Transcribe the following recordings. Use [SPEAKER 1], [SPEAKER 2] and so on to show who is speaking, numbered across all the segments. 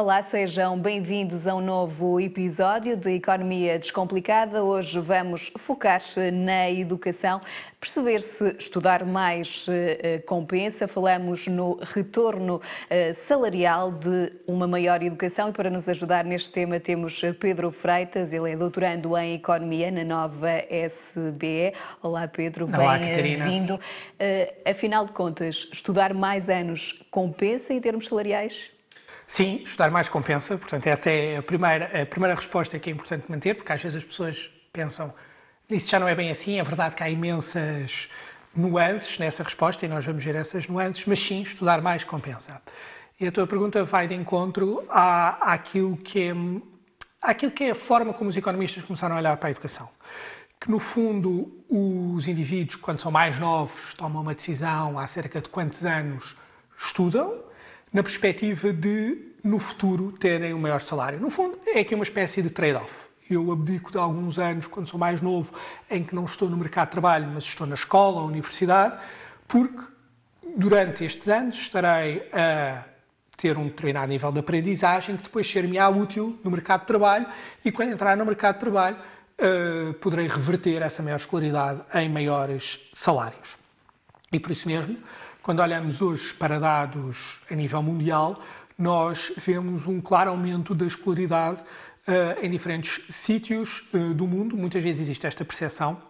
[SPEAKER 1] Olá, sejam bem-vindos a um novo episódio de Economia Descomplicada. Hoje vamos focar na educação, perceber se estudar mais eh, compensa. Falamos no retorno eh, salarial de uma maior educação e para nos ajudar neste tema temos Pedro Freitas, ele é doutorando em Economia na nova SBE. Olá, Pedro, bem-vindo. Eh, afinal de contas, estudar mais anos compensa em termos salariais?
[SPEAKER 2] Sim, estudar mais compensa. Portanto, essa é a primeira, a primeira resposta que é importante manter, porque às vezes as pessoas pensam isso já não é bem assim. É verdade que há imensas nuances nessa resposta e nós vamos ver essas nuances, mas sim, estudar mais compensa. E a tua pergunta vai de encontro à, àquilo, que é, àquilo que é a forma como os economistas começaram a olhar para a educação. Que, no fundo, os indivíduos, quando são mais novos, tomam uma decisão acerca de quantos anos estudam na perspectiva de, no futuro, terem um maior salário. No fundo, é aqui uma espécie de trade-off. Eu abdico de alguns anos, quando sou mais novo, em que não estou no mercado de trabalho, mas estou na escola ou universidade, porque durante estes anos estarei a ter um determinado nível de aprendizagem que depois ser-me-á útil no mercado de trabalho e quando entrar no mercado de trabalho uh, poderei reverter essa maior escolaridade em maiores salários. E por isso mesmo, quando olhamos hoje para dados a nível mundial, nós vemos um claro aumento da escolaridade uh, em diferentes sítios uh, do mundo. Muitas vezes existe esta percepção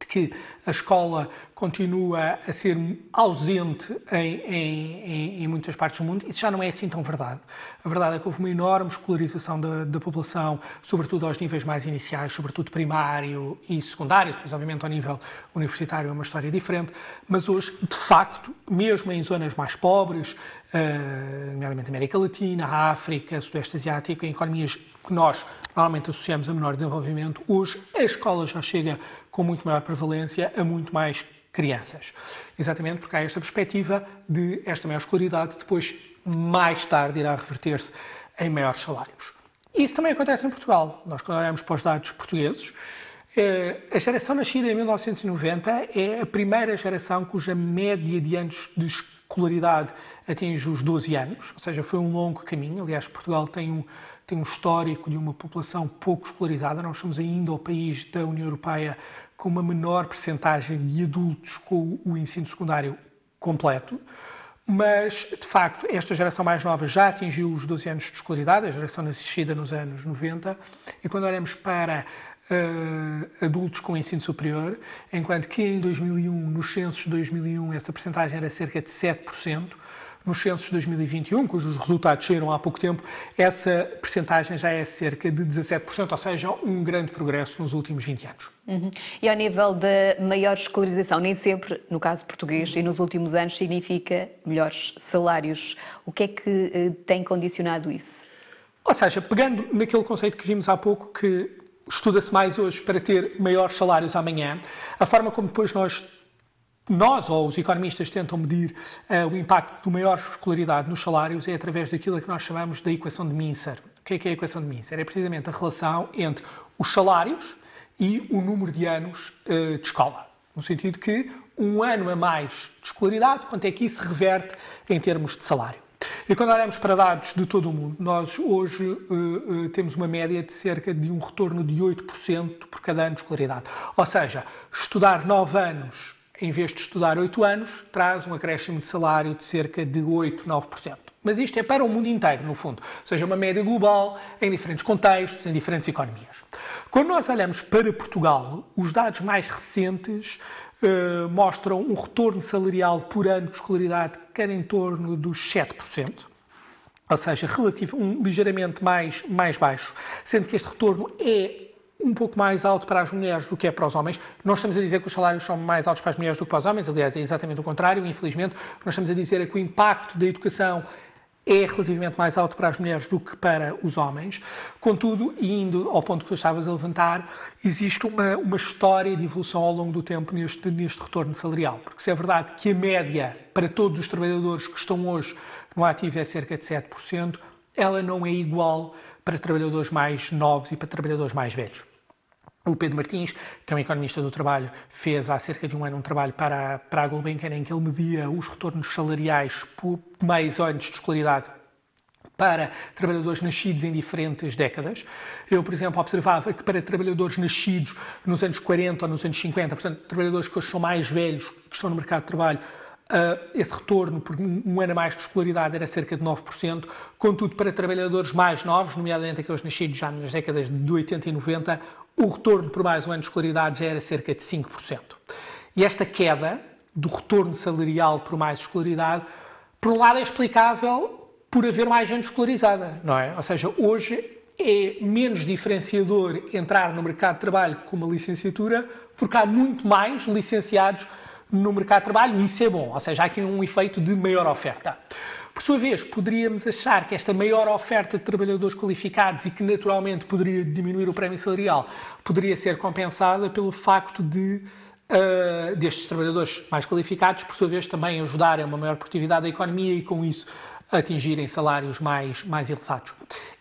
[SPEAKER 2] de que a escola continua a ser ausente em, em, em, muitas partes do mundo, isso já não é assim tão verdade. A verdade é que houve uma enorme escolarização da, da, população, sobretudo aos níveis mais iniciais, sobretudo primário e secundário, depois obviamente ao nível universitário é uma história diferente, mas hoje, de facto, mesmo em zonas mais pobres, uh, nomeadamente América Latina, África, Sudeste Asiático, em economias que nós normalmente associamos a menor desenvolvimento, hoje a escola já chega com muito maior prevalência a muito mais crianças. Exatamente porque há esta perspectiva de esta maior escolaridade depois, mais tarde, irá reverter-se em maiores salários. Isso também acontece em Portugal. Nós, quando olhamos para os dados portugueses, eh, a geração nascida em 1990 é a primeira geração cuja média de anos de escolaridade atinge os 12 anos, ou seja, foi um longo caminho. Aliás, Portugal tem um, tem um histórico de uma população pouco escolarizada. Nós somos ainda o país da União Europeia com uma menor percentagem de adultos com o ensino secundário completo, mas, de facto, esta geração mais nova já atingiu os 12 anos de escolaridade, a geração nascida nos anos 90, e quando olhamos para uh, adultos com ensino superior, enquanto que em 2001, nos censos de 2001, essa percentagem era cerca de 7%, nos censos de 2021, cujos resultados saíram há pouco tempo, essa percentagem já é cerca de 17%, ou seja, um grande progresso nos últimos 20 anos.
[SPEAKER 1] Uhum. E ao nível da maior escolarização, nem sempre, no caso português, e nos últimos anos, significa melhores salários. O que é que eh, tem condicionado isso?
[SPEAKER 2] Ou seja, pegando naquele conceito que vimos há pouco, que estuda-se mais hoje para ter maiores salários amanhã, a forma como depois nós nós, ou os economistas, tentam medir uh, o impacto de maior escolaridade nos salários é através daquilo que nós chamamos da equação de Mincer. O que é, que é a equação de Mincer? É precisamente a relação entre os salários e o número de anos uh, de escola. No sentido que um ano a mais de escolaridade, quanto é que isso reverte em termos de salário? E quando olhamos para dados de todo o mundo, nós hoje uh, uh, temos uma média de cerca de um retorno de 8% por cada ano de escolaridade. Ou seja, estudar 9 anos em vez de estudar 8 anos, traz um acréscimo de salário de cerca de 8, 9%. Mas isto é para o mundo inteiro, no fundo, ou seja, uma média global em diferentes contextos, em diferentes economias. Quando nós olhamos para Portugal, os dados mais recentes uh, mostram um retorno salarial por ano de escolaridade que era em torno dos 7%. Ou seja, relativo, um, ligeiramente mais, mais baixo, sendo que este retorno é um pouco mais alto para as mulheres do que é para os homens. Nós estamos a dizer que os salários são mais altos para as mulheres do que para os homens, aliás, é exatamente o contrário, infelizmente. Nós estamos a dizer que o impacto da educação é relativamente mais alto para as mulheres do que para os homens. Contudo, indo ao ponto que tu estavas a levantar, existe uma, uma história de evolução ao longo do tempo neste, neste retorno salarial. Porque se é verdade que a média para todos os trabalhadores que estão hoje no ativo é cerca de 7%, ela não é igual para trabalhadores mais novos e para trabalhadores mais velhos. O Pedro Martins, que é um economista do trabalho, fez há cerca de um ano um trabalho para, para a Gulbenkian em que ele media os retornos salariais por mais anos de escolaridade para trabalhadores nascidos em diferentes décadas. Eu, por exemplo, observava que para trabalhadores nascidos nos anos 40 ou nos anos 50, portanto, trabalhadores que hoje são mais velhos, que estão no mercado de trabalho, esse retorno por um ano a mais de escolaridade era cerca de 9%, contudo, para trabalhadores mais novos, nomeadamente aqueles nascidos já nas décadas de 80 e 90, o retorno por mais um ano de escolaridade já era cerca de 5%. E esta queda do retorno salarial por mais escolaridade, por um lado, é explicável por haver mais gente escolarizada, não é? Ou seja, hoje é menos diferenciador entrar no mercado de trabalho com uma licenciatura, porque há muito mais licenciados no mercado de trabalho e isso é bom, ou seja, há aqui um efeito de maior oferta. Por sua vez, poderíamos achar que esta maior oferta de trabalhadores qualificados e que naturalmente poderia diminuir o prémio salarial, poderia ser compensada pelo facto de uh, destes trabalhadores mais qualificados, por sua vez, também ajudarem a uma maior produtividade da economia e com isso atingirem salários mais, mais elevados.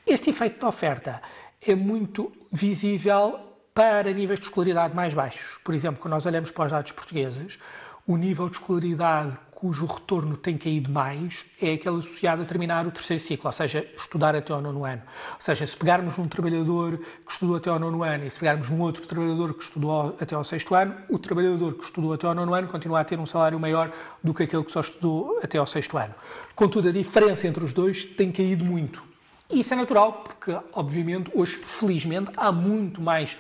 [SPEAKER 2] Este efeito de oferta é muito visível para níveis de escolaridade mais baixos. Por exemplo, quando nós olhamos para os dados portugueses, o nível de escolaridade cujo retorno tem caído mais é aquele associado a terminar o terceiro ciclo, ou seja, estudar até ao nono ano. Ou seja, se pegarmos um trabalhador que estudou até ao nono ano e se pegarmos um outro trabalhador que estudou até ao sexto ano, o trabalhador que estudou até ao nono ano continua a ter um salário maior do que aquele que só estudou até ao sexto ano. Contudo, a diferença entre os dois tem caído muito. E isso é natural, porque, obviamente, hoje, felizmente, há muito mais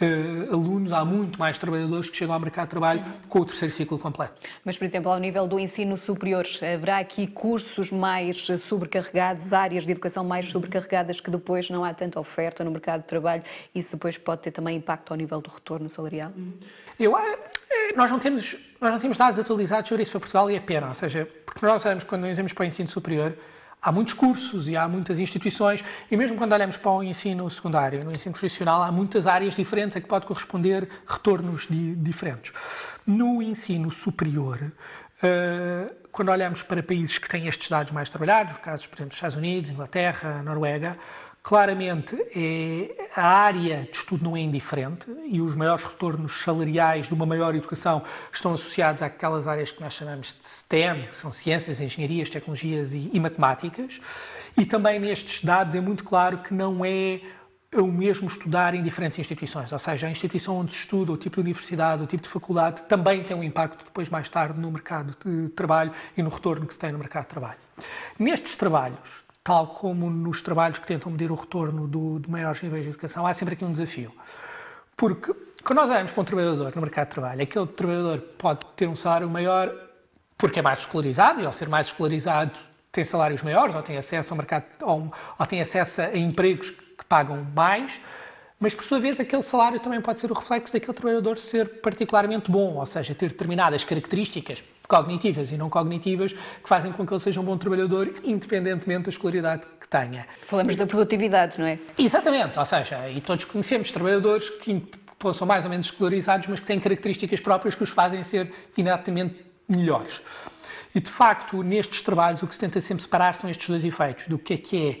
[SPEAKER 2] uh, alunos, há muito mais trabalhadores que chegam ao mercado de trabalho com o terceiro ciclo completo.
[SPEAKER 1] Mas, por exemplo, ao nível do ensino superior, haverá aqui cursos mais sobrecarregados, áreas de educação mais sobrecarregadas que depois não há tanta oferta no mercado de trabalho e isso depois pode ter também impacto ao nível do retorno salarial?
[SPEAKER 2] Eu, eh, nós, não temos, nós não temos dados atualizados sobre isso para Portugal e é pena, ou seja, porque nós sabemos quando nós vamos para o ensino superior, há muitos cursos e há muitas instituições, e mesmo quando olhamos para o ensino secundário, no ensino profissional, há muitas áreas diferentes a que pode corresponder retornos di diferentes. No ensino superior, uh, quando olhamos para países que têm estes dados mais trabalhados, casos, por exemplo, dos Estados Unidos, Inglaterra, Noruega, Claramente, é, a área de estudo não é indiferente e os maiores retornos salariais de uma maior educação estão associados àquelas áreas que nós chamamos de STEM, que são ciências, engenharias, tecnologias e, e matemáticas. E também nestes dados é muito claro que não é o mesmo estudar em diferentes instituições, ou seja, a instituição onde se estuda, o tipo de universidade, o tipo de faculdade, também tem um impacto depois mais tarde no mercado de trabalho e no retorno que se tem no mercado de trabalho. Nestes trabalhos, tal como nos trabalhos que tentam medir o retorno do, de maiores níveis de educação, há sempre aqui um desafio. Porque quando nós olhamos para um trabalhador no mercado de trabalho, aquele trabalhador pode ter um salário maior porque é mais escolarizado, e ao ser mais escolarizado tem salários maiores, ou tem acesso ao mercado, ou, ou tem acesso a empregos que pagam mais, mas por sua vez aquele salário também pode ser o reflexo daquele trabalhador ser particularmente bom, ou seja, ter determinadas características cognitivas e não cognitivas que fazem com que ele seja um bom trabalhador, independentemente da escolaridade que tenha.
[SPEAKER 1] Falamos da produtividade, não é?
[SPEAKER 2] Exatamente, ou seja, e todos conhecemos trabalhadores que são mais ou menos escolarizados, mas que têm características próprias que os fazem ser inatamente melhores. E de facto, nestes trabalhos, o que se tenta sempre separar são estes dois efeitos: do que é que é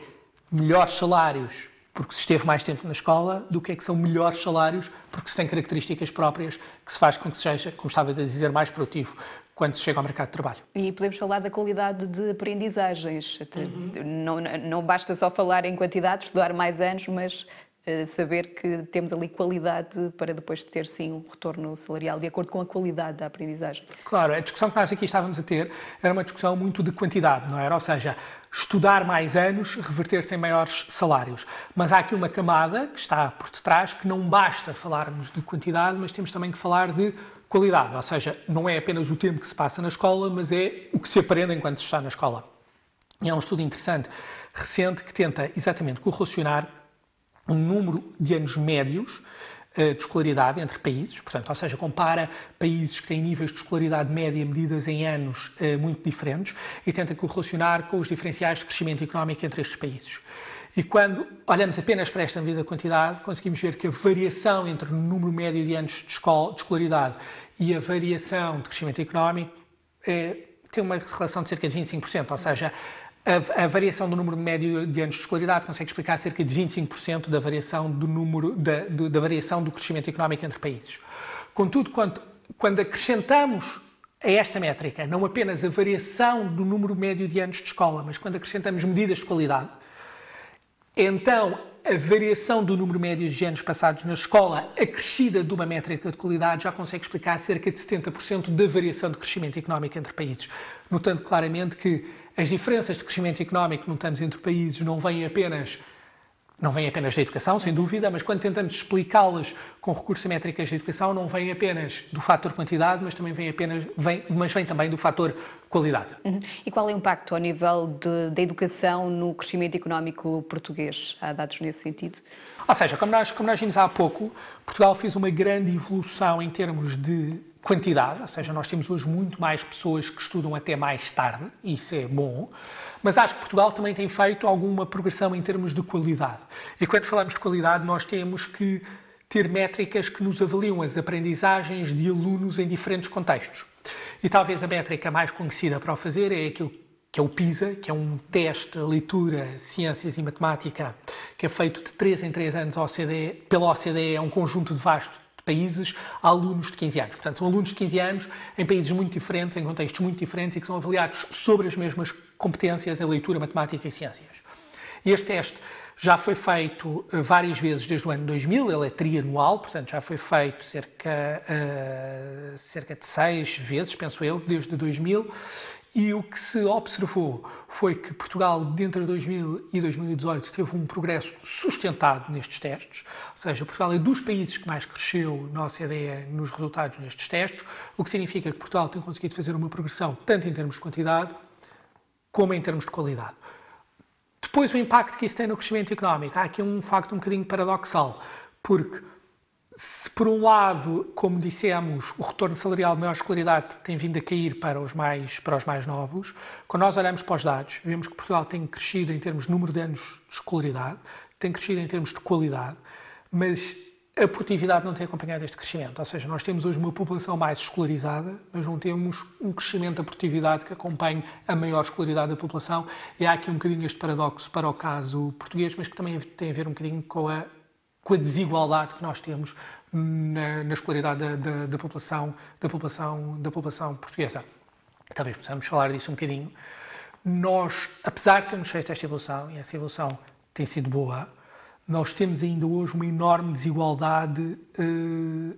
[SPEAKER 2] melhores salários porque se esteve mais tempo na escola, do que é que são melhores salários, porque se tem características próprias que se faz com que seja, como estava a dizer, mais produtivo quando se chega ao mercado de trabalho.
[SPEAKER 1] E podemos falar da qualidade de aprendizagens. Uhum. Não, não basta só falar em quantidade, estudar mais anos, mas eh, saber que temos ali qualidade para depois ter sim um retorno salarial de acordo com a qualidade da aprendizagem.
[SPEAKER 2] Claro, a discussão que nós aqui estávamos a ter era uma discussão muito de quantidade, não era? Ou seja, estudar mais anos, reverter-se em maiores salários. Mas há aqui uma camada que está por detrás que não basta falarmos de quantidade, mas temos também que falar de qualidade. Ou seja, não é apenas o tempo que se passa na escola, mas é o que se aprende enquanto se está na escola. E é um estudo interessante, recente, que tenta exatamente correlacionar um número de anos médios eh, de escolaridade entre países, portanto, ou seja, compara países que têm níveis de escolaridade média medidas em anos eh, muito diferentes e tenta correlacionar com os diferenciais de crescimento económico entre estes países. E quando olhamos apenas para esta medida de quantidade, conseguimos ver que a variação entre o número médio de anos de, escola, de escolaridade e a variação de crescimento económico é, tem uma relação de cerca de 25%, ou seja, a, a, variação do número médio de anos de escolaridade consegue explicar cerca de 25% da variação do número da, da, variação do crescimento económico entre países. Contudo, quando, quando acrescentamos a esta métrica não apenas a variação do número médio de anos de escola, mas quando acrescentamos medidas de qualidade, então a variação do número médio de anos passados na escola, acrescida de uma métrica de qualidade, já consegue explicar cerca de 70% da variação de crescimento económico entre países. Notando claramente que as diferenças de crescimento económico que notamos entre países não vêm apenas não vem apenas da educação, sem dúvida, mas quando tentamos explicá-las com recurso a métricas de educação, não vem apenas do fator quantidade, mas também vem apenas, vem, mas vem também do fator qualidade.
[SPEAKER 1] Uhum. E qual é o impacto ao nível da educação no crescimento económico português? Há dados nesse sentido?
[SPEAKER 2] Ou seja, como nós, como nós vimos há pouco, Portugal fez uma grande evolução em termos de quantidade, ou seja, nós temos hoje muito mais pessoas que estudam até mais tarde, isso é bom, mas acho que Portugal também tem feito alguma progressão em termos de qualidade. E quando falamos de qualidade, nós temos que ter métricas que nos avaliam as aprendizagens de alunos em diferentes contextos. E talvez a métrica mais conhecida para o fazer é aquilo que é o PISA, que é um teste de leitura, ciências e matemática, que é feito de 3 em 3 anos OCDE, pela OCDE, é um conjunto de vasto países a alunos de 15 anos. Portanto, são alunos de 15 anos em países muito diferentes, em contextos muito diferentes e que são avaliados sobre as mesmas competências em leitura, matemática e ciências. Este teste já foi feito eh, várias vezes desde o ano 2000, ele é trianual, portanto já foi feito cerca, uh, cerca de seis vezes, penso eu, desde 2000, e o que se observou foi que Portugal, entre 2000 e 2018, teve um progresso sustentado nestes testes, ou seja, Portugal é dos países que mais cresceu na OCDE nos resultados nestes testes, o que significa que Portugal tem conseguido fazer uma progressão tanto em termos de quantidade como em termos de qualidade. Depois, o impacto que isso tem no crescimento económico. Há aqui um facto um bocadinho paradoxal, porque se por um lado, como dissemos, o retorno salarial de maior escolaridade tem vindo a cair para os mais, para os mais novos, quando nós olhamos para os dados, vemos que Portugal tem crescido em termos de número de anos de escolaridade, tem crescido em termos de qualidade, mas a produtividade não tem acompanhado este crescimento. Ou seja, nós temos hoje uma população mais escolarizada, mas não temos um crescimento da produtividade que acompanhe a maior escolaridade da população. E há aqui um bocadinho este paradoxo para o caso português, mas que também tem a ver um bocadinho com a com a desigualdade que nós temos na, na escolaridade da, da, da, população, da, população, da população portuguesa. Talvez possamos falar disso um bocadinho. Nós, apesar de termos feito esta evolução, e essa evolução tem sido boa, nós temos ainda hoje uma enorme desigualdade eh,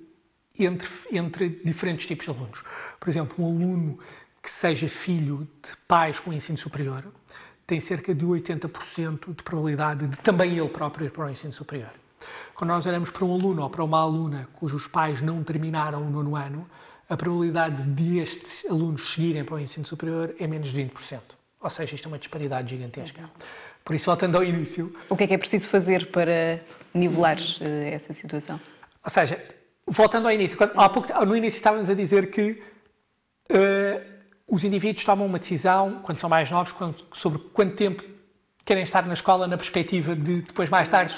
[SPEAKER 2] entre, entre diferentes tipos de alunos. Por exemplo, um aluno que seja filho de pais com ensino superior tem cerca de 80% de probabilidade de também ele próprio ir para o ensino superior. Quando nós olhamos para um aluno ou para uma aluna cujos pais não terminaram o nono ano, a probabilidade de estes alunos seguirem para o ensino superior é menos de 20%. Ou seja, isto é uma disparidade gigantesca. Por isso, voltando ao início.
[SPEAKER 1] O que é que é preciso fazer para nivelar uh, essa situação?
[SPEAKER 2] Ou seja, voltando ao início, quando, há pouco, no início estávamos a dizer que uh, os indivíduos tomam uma decisão, quando são mais novos, quando, sobre quanto tempo querem estar na escola na perspectiva de depois, mais tarde,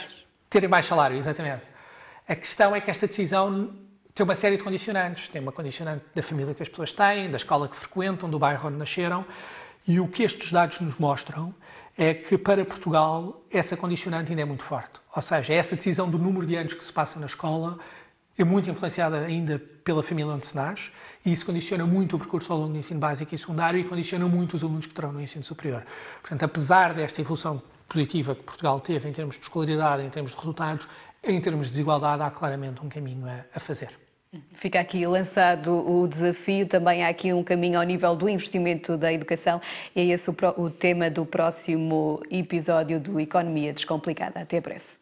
[SPEAKER 2] terem mais salário, exatamente. A questão é que esta decisão tem uma série de condicionantes. Tem uma condicionante da família que as pessoas têm, da escola que frequentam, do bairro onde nasceram. E o que estes dados nos mostram é que para Portugal essa condicionante ainda é muito forte. Ou seja, essa decisão do número de anos que se passa na escola é muito influenciada ainda pela família onde se nasce e isso condiciona muito o percurso ao longo do ensino básico e secundário e condiciona muito os alunos que terão no ensino superior. Portanto, apesar desta evolução positiva que Portugal teve em termos de escolaridade, em termos de resultados, em termos de desigualdade, há claramente um caminho a, fazer.
[SPEAKER 1] Fica aqui lançado o desafio, também há aqui um caminho ao nível do investimento da educação e é esse o, o tema do próximo episódio do Economia Descomplicada. Até breve.